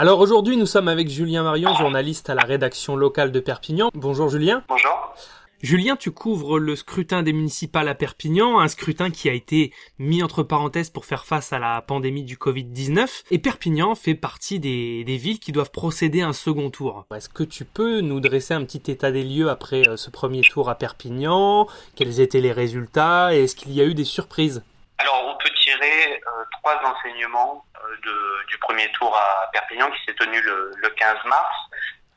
Alors aujourd'hui, nous sommes avec Julien Marion, journaliste à la rédaction locale de Perpignan. Bonjour Julien. Bonjour. Julien, tu couvres le scrutin des municipales à Perpignan, un scrutin qui a été mis entre parenthèses pour faire face à la pandémie du Covid-19. Et Perpignan fait partie des, villes qui doivent procéder à un second tour. Est-ce que tu peux nous dresser un petit état des lieux après euh, ce premier tour à Perpignan? Quels étaient les résultats? Et est-ce qu'il y a eu des surprises? Alors, peut tirer euh, trois enseignements euh, du premier tour à Perpignan qui s'est tenu le, 15 mars.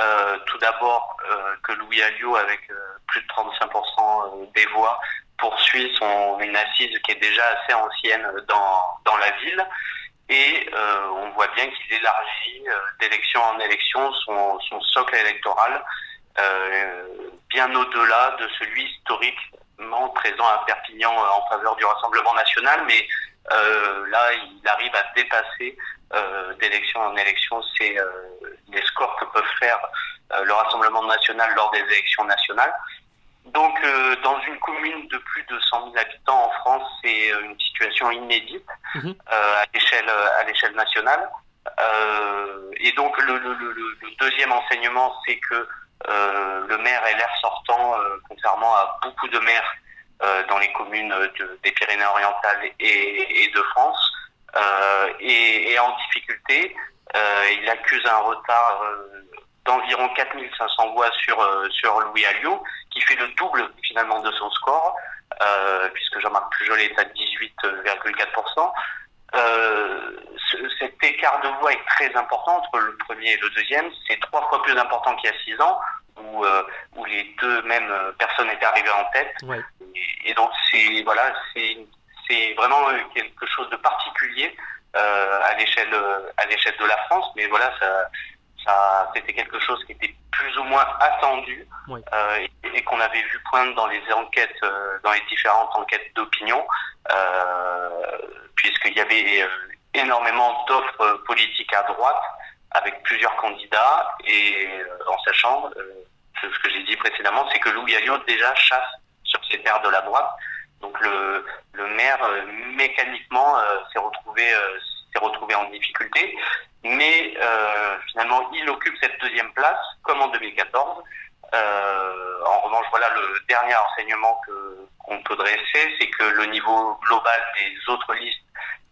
Euh, tout d'abord que Louis Alliot, avec plus de 35% des voix, poursuit son une assise qui est déjà assez ancienne dans, dans la ville. Et on voit bien qu'il élargit d'élection en élection son, socle électoral bien au-delà de celui historiquement présent à Perpignan en faveur du Rassemblement national, mais euh, là, il arrive à dépasser euh, d'élection en élection c'est euh, les scores que peuvent faire euh, le Rassemblement national lors des élections nationales. Donc, dans une commune de plus de 100 000 habitants en France, c'est une situation inédite mhm. à l'échelle à l'échelle nationale. et donc, le, le, le, le deuxième enseignement, c'est que le maire LR sortant, contrairement à beaucoup de maires euh, dans les communes des Pyrénées-Orientales et, de France, euh, et, en difficulté. Euh, il accuse un retard d'environ 4500 voix sur, sur Louis Alliot, qui fait le double finalement de son score, puisque Jean-Marc Pujol est à 18,4%. Euh, cet écart de voix est très important entre le premier et le deuxième. C'est trois fois plus important qu'il y a six ans, où, où les deux mêmes personnes étaient arrivées en tête. Ouais et, donc c'est voilà, c'est vraiment quelque chose de particulier euh, à l'échelle à l'échelle de la France, mais voilà, ça, ça c'était quelque chose qui était plus ou moins attendu euh, et, qu'on avait vu poindre dans les enquêtes, euh, dans les différentes enquêtes d'opinion, euh, y avait euh, énormément d'offres politiques à droite avec plusieurs candidats et en sachant ce que j'ai dit précédemment, c'est que Louis Alliot déjà chasse sur ces terres de la droite. Donc le, le maire euh, mécaniquement euh, s'est retrouvé euh, s'est retrouvé en difficulté, mais finalement il occupe cette deuxième place comme en 2014. en revanche, voilà le dernier enseignement que qu'on peut dresser, c'est que le niveau global des autres listes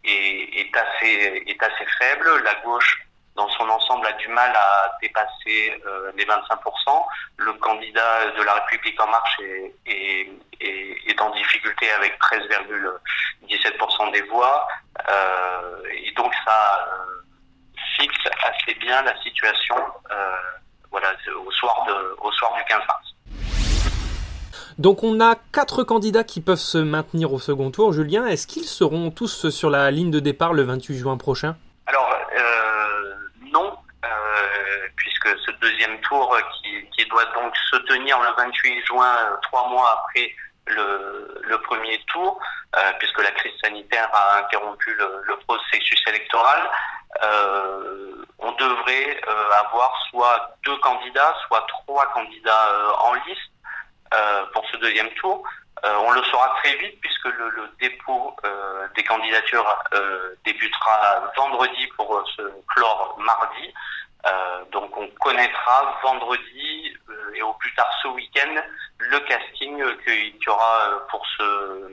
est, assez est assez faible. La gauche dans son ensemble a du mal à dépasser euh, les 25%. Le candidat de la République en marche est, est, est, en difficulté avec 13,17% des voix. Euh, et donc ça euh, fixe assez bien la situation voilà, au, soir de, au soir du 15 mars. Donc on a quatre candidats qui peuvent se maintenir au second tour. Julien, est-ce qu'ils seront tous sur la ligne de départ le 28 juin prochain? Alors, deuxième tour qui, qui, doit donc se tenir le 28 juin, euh, trois mois après le, premier tour, euh, puisque la crise sanitaire a interrompu le, processus électoral. Euh, on devrait euh, avoir soit deux candidats, soit trois candidats euh, en liste pour ce deuxième tour. on le saura très vite puisque le, dépôt des candidatures débutera vendredi pour se clore mardi. Euh, donc on connaîtra vendredi euh, et au plus tard ce week-end le casting qu'il y aura euh, pour ce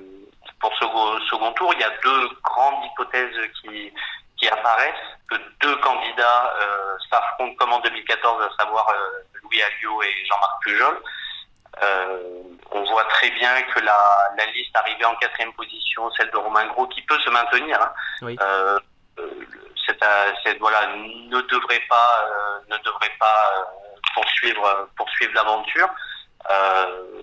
pour ce second tour. Il y a deux grandes hypothèses qui qui apparaissent, que deux candidats s'affrontent comme en 2014, à savoir Louis Alliot et Jean-Marc Pujol. On voit très bien que la, la liste arrivée en quatrième position, celle de Romain Gros, qui peut se maintenir, hein, oui cette, voilà, ne devrait pas, euh, ne devrait pas euh, poursuivre, poursuivre l'aventure. Euh,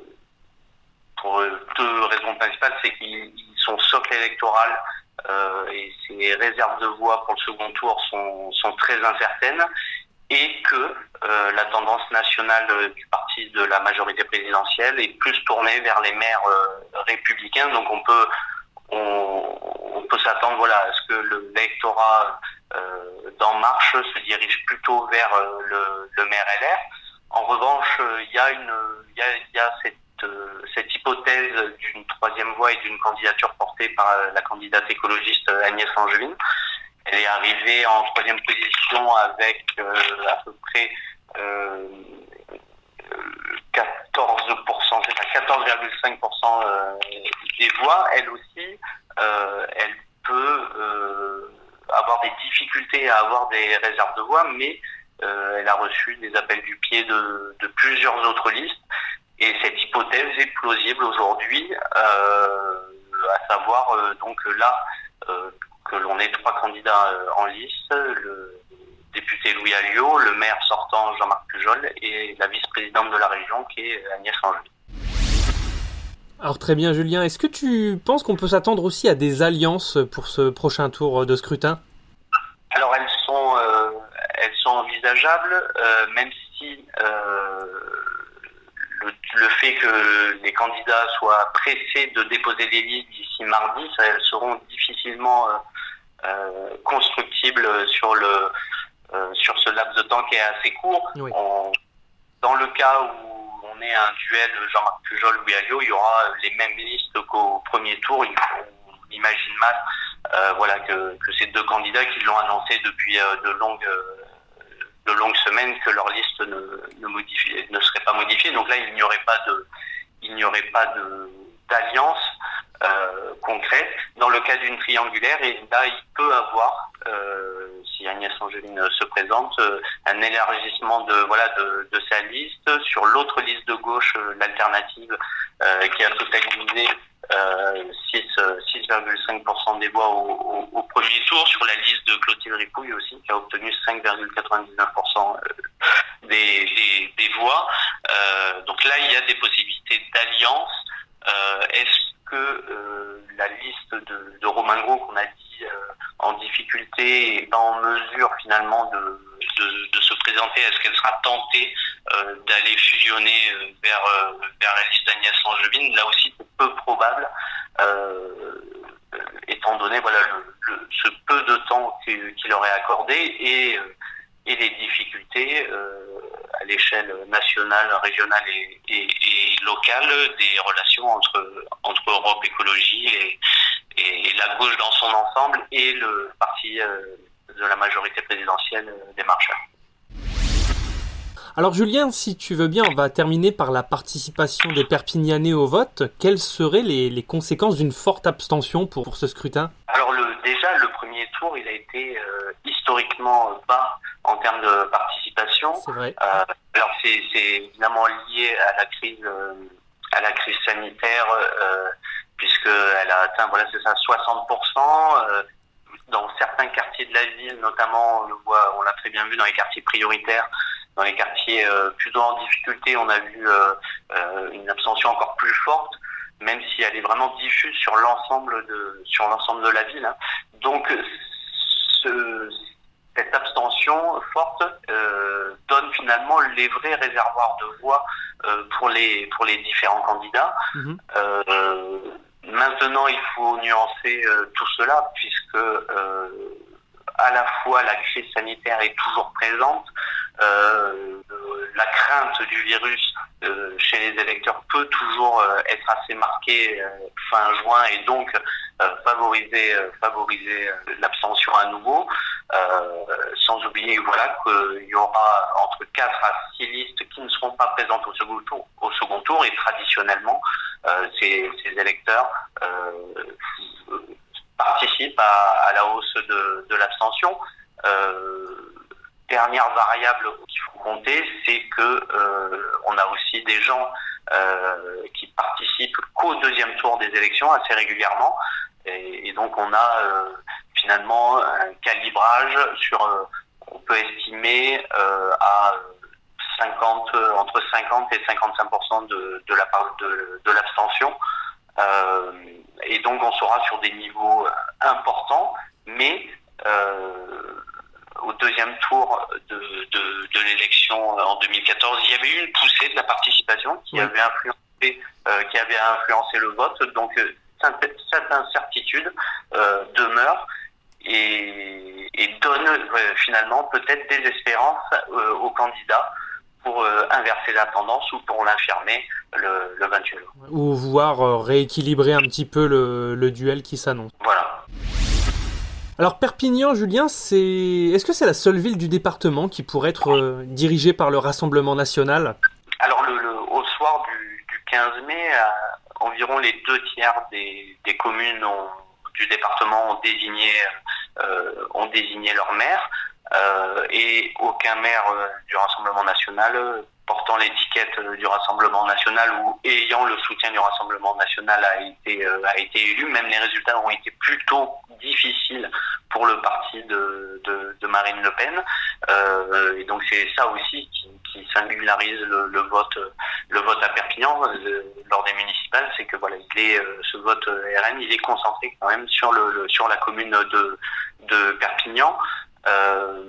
pour deux raisons principales, c'est qu'ils sont socle électoral et ses réserves de voix pour le second tour sont, sont très incertaines. Et que la tendance nationale du parti de la majorité présidentielle est plus tournée vers les maires républicains. Donc on peut on, peut s'attendre voilà à ce que l'électorat d'En Marche se dirige plutôt vers le, maire LR. En revanche, il y a une il y a, cette euh, cette hypothèse d'une troisième voie et d'une candidature portée par euh, la candidate écologiste euh, Agnès Angevine. Elle est arrivée en troisième position avec à peu près 14%, c'est à 14,5% des voix. Elle aussi, elle peut avoir des difficultés à avoir des réserves de voix, mais elle a reçu des appels du pied de, plusieurs autres listes et cette hypothèse est plausible aujourd'hui, euh, à savoir euh, donc là euh, que l'on ait trois candidats en lice, le député Louis Alliot, le maire sortant Jean-Marc Pujol et la vice-présidente de la région qui est Agnès Angeli. Alors très bien Julien, est-ce que tu penses qu'on peut s'attendre aussi à des alliances pour ce prochain tour de scrutin? Alors elles sont, elles sont envisageables, même si le, fait que les candidats soient pressés de déposer des listes d'ici mardi, ça, elles seront difficilement euh, euh, constructibles sur le euh, sur ce laps de temps qui est assez court. dans le cas où on est un duel Jean-Marc Pujol ou Alliot, il y aura les mêmes listes qu'au premier tour. On imagine mal, voilà que, que ces deux candidats qui l'ont annoncé depuis de longues de longues semaines que leur liste ne, ne serait pas modifiée. Donc là, il n'y aurait pas de, il n'y aurait pas de d'alliance euh, concrète. Dans le cas d'une triangulaire, et là, il peut avoir, euh, si Agnès Angeline se présente, euh, un élargissement de voilà de, sa liste sur l'autre liste de gauche, euh, l'alternative, qui a totalisé 6,5% des voix au, premier tour sur la liste de Clotilde Ripouille aussi, qui a obtenu 5,99% des, voix. Donc là, il y a des possibilités d'alliance. Euh, Est-ce que euh, la liste de, de Romain Gros, qu'on a dit en difficulté, est pas en mesure finalement de, de, de se Est-ce qu'elle sera tentée d'aller fusionner vers, vers la liste d'Agnès Angevine Là aussi, c'est peu probable. Euh, étant donné voilà ce peu de temps qu'il aurait accordé et, euh, et les difficultés euh, à l'échelle nationale, régionale et, locale des relations entre entre Europe Écologie et, et, la gauche dans son ensemble et le parti euh, de la majorité présidentielle des marcheurs. Alors Julien, si tu veux bien, on va terminer par la participation des Perpignanais au vote. Quelles seraient les, les conséquences d'une forte abstention pour, pour ce scrutin? Alors le, déjà, le premier tour, il a été euh, historiquement bas en termes de participation. C'est vrai. Euh, alors c'est évidemment lié à la crise, euh, à la crise sanitaire, euh, puisqu'elle a atteint, voilà, c'est ça, 60%. dans certains quartiers de la ville, notamment, on le voit, on l'a très bien vu dans les quartiers prioritaires, dans les quartiers euh, plutôt en difficulté, on a vu euh, euh, une abstention encore plus forte, même si elle est vraiment diffuse sur l'ensemble de sur l'ensemble de la ville. Hein. Donc ce, cette abstention forte euh, donne finalement les vrais réservoirs de voix euh, pour les pour les différents candidats. Mmh. Euh, maintenant, il faut nuancer tout cela puisque à la fois la crise sanitaire est toujours présente, la crainte du virus euh, chez les électeurs peut toujours euh, être assez marquée fin juin et donc favoriser l'abstention à nouveau. sans oublier voilà qu'il y aura entre 4 à 6 listes qui ne seront pas présentes au second tour, au second tour et traditionnellement ces, électeurs participent à, la hausse de, l'abstention. Euh, dernière variable qu'il faut compter, c'est que euh, on a aussi des gens euh, qui participent qu'au deuxième tour des élections assez régulièrement, et, donc on a euh, finalement un calibrage sur, on peut estimer à 50, entre 50 et 55 de, de la part de l'abstention. et donc on sera sur des niveaux importants, mais il y avait eu une poussée de la participation qui avait influencé qui avait influencé le vote. Donc cette incertitude demeure et, et donne finalement peut-être des espérances aux candidats pour euh, inverser la tendance ou pour l'infirmer le, le 28 Ou voir euh, rééquilibrer un petit peu le, le duel qui s'annonce. Voilà. Alors Perpignan, Julien, c'est est-ce que c'est la seule ville du département qui pourrait être euh, dirigée par le Rassemblement national? Alors le, au soir du, du 15 mai, environ les deux tiers des, communes du département ont désigné euh, ont désigné leur maire. Euh, et aucun maire euh, du Rassemblement national euh, portant l'étiquette du Rassemblement national ou ayant le soutien du Rassemblement national a été a été élu. Même les résultats ont été plutôt difficiles pour le parti de, de, Marine Le Pen. Euh, et donc c'est ça aussi qui, singularise le, vote le vote à Perpignan lors des municipales, c'est que voilà, il est ce vote RN, il est concentré quand même sur le, sur la commune de de Perpignan. Euh,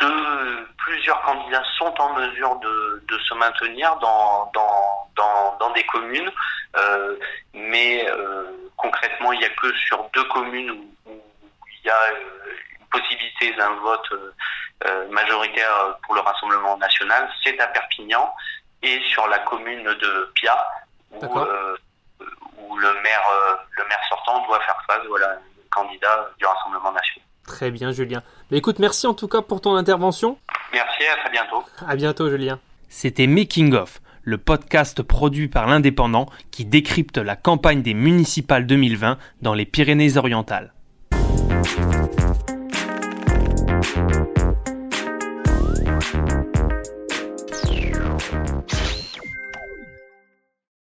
de, plusieurs candidats sont en mesure de, de se maintenir dans, dans, dans, dans des communes, euh, mais euh, concrètement, il n'y a que sur deux communes où, où il y a euh, une possibilité d'un vote euh, majoritaire pour le Rassemblement national, c'est à Perpignan et sur la commune de Pia, où, où le maire le maire sortant doit faire face voilà, candidat du Rassemblement national. Très bien, Julien. Mais écoute, merci en tout cas pour ton intervention. Merci, à très bientôt. À bientôt, Julien. C'était Making of, le podcast produit par l'Indépendant qui décrypte la campagne des municipales 2020 dans les Pyrénées-Orientales.